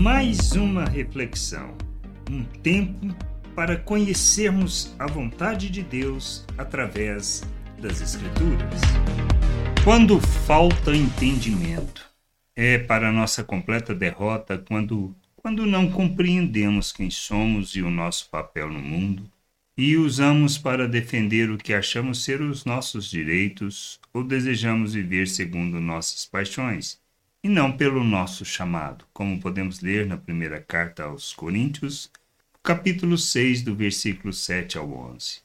Mais uma reflexão, um tempo para conhecermos a vontade de Deus através das Escrituras. Quando falta entendimento, é para nossa completa derrota quando, quando não compreendemos quem somos e o nosso papel no mundo e usamos para defender o que achamos ser os nossos direitos ou desejamos viver segundo nossas paixões e não pelo nosso chamado, como podemos ler na primeira carta aos Coríntios, capítulo 6, do versículo 7 ao 11.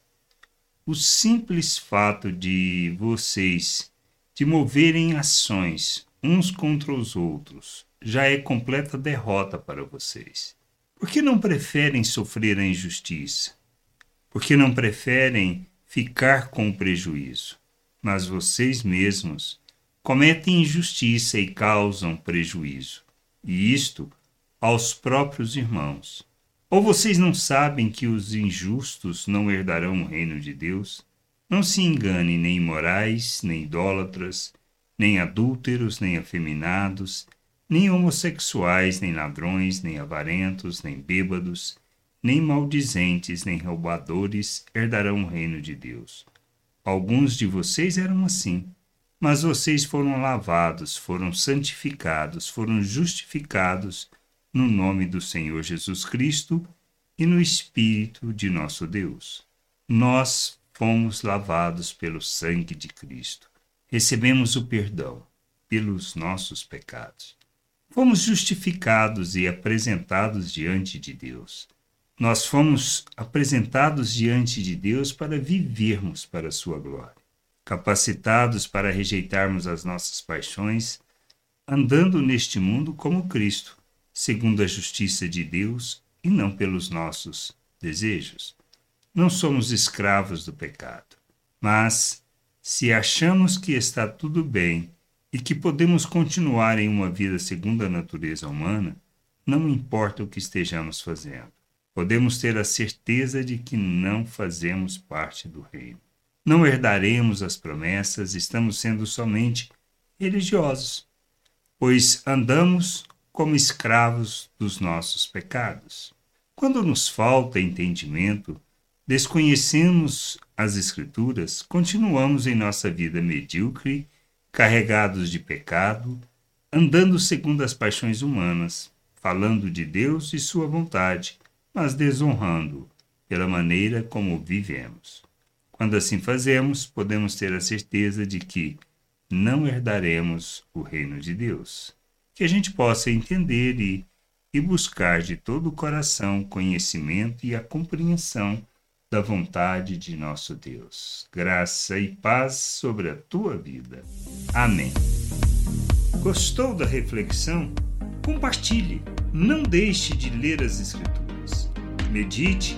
O simples fato de vocês de moverem ações uns contra os outros já é completa derrota para vocês. Por que não preferem sofrer a injustiça? porque não preferem ficar com o prejuízo, mas vocês mesmos cometem injustiça e causam prejuízo, e isto aos próprios irmãos. Ou vocês não sabem que os injustos não herdarão o reino de Deus? Não se engane nem imorais, nem idólatras, nem adúlteros, nem afeminados, nem homossexuais, nem ladrões, nem avarentos, nem bêbados, nem maldizentes, nem roubadores herdarão o reino de Deus. Alguns de vocês eram assim, mas vocês foram lavados, foram santificados, foram justificados no nome do Senhor Jesus Cristo e no Espírito de nosso Deus. Nós fomos lavados pelo sangue de Cristo. Recebemos o perdão pelos nossos pecados. Fomos justificados e apresentados diante de Deus nós fomos apresentados diante de Deus para vivermos para a sua glória, capacitados para rejeitarmos as nossas paixões, andando neste mundo como Cristo, segundo a justiça de Deus e não pelos nossos desejos. Não somos escravos do pecado, mas se achamos que está tudo bem e que podemos continuar em uma vida segundo a natureza humana, não importa o que estejamos fazendo podemos ter a certeza de que não fazemos parte do reino. Não herdaremos as promessas, estamos sendo somente religiosos, pois andamos como escravos dos nossos pecados. Quando nos falta entendimento, desconhecemos as Escrituras, continuamos em nossa vida medíocre, carregados de pecado, andando segundo as paixões humanas, falando de Deus e Sua vontade, mas desonrando pela maneira como vivemos. Quando assim fazemos, podemos ter a certeza de que não herdaremos o reino de Deus. Que a gente possa entender e, e buscar de todo o coração conhecimento e a compreensão da vontade de nosso Deus. Graça e paz sobre a tua vida. Amém. Gostou da reflexão? Compartilhe. Não deixe de ler as Escrituras Medite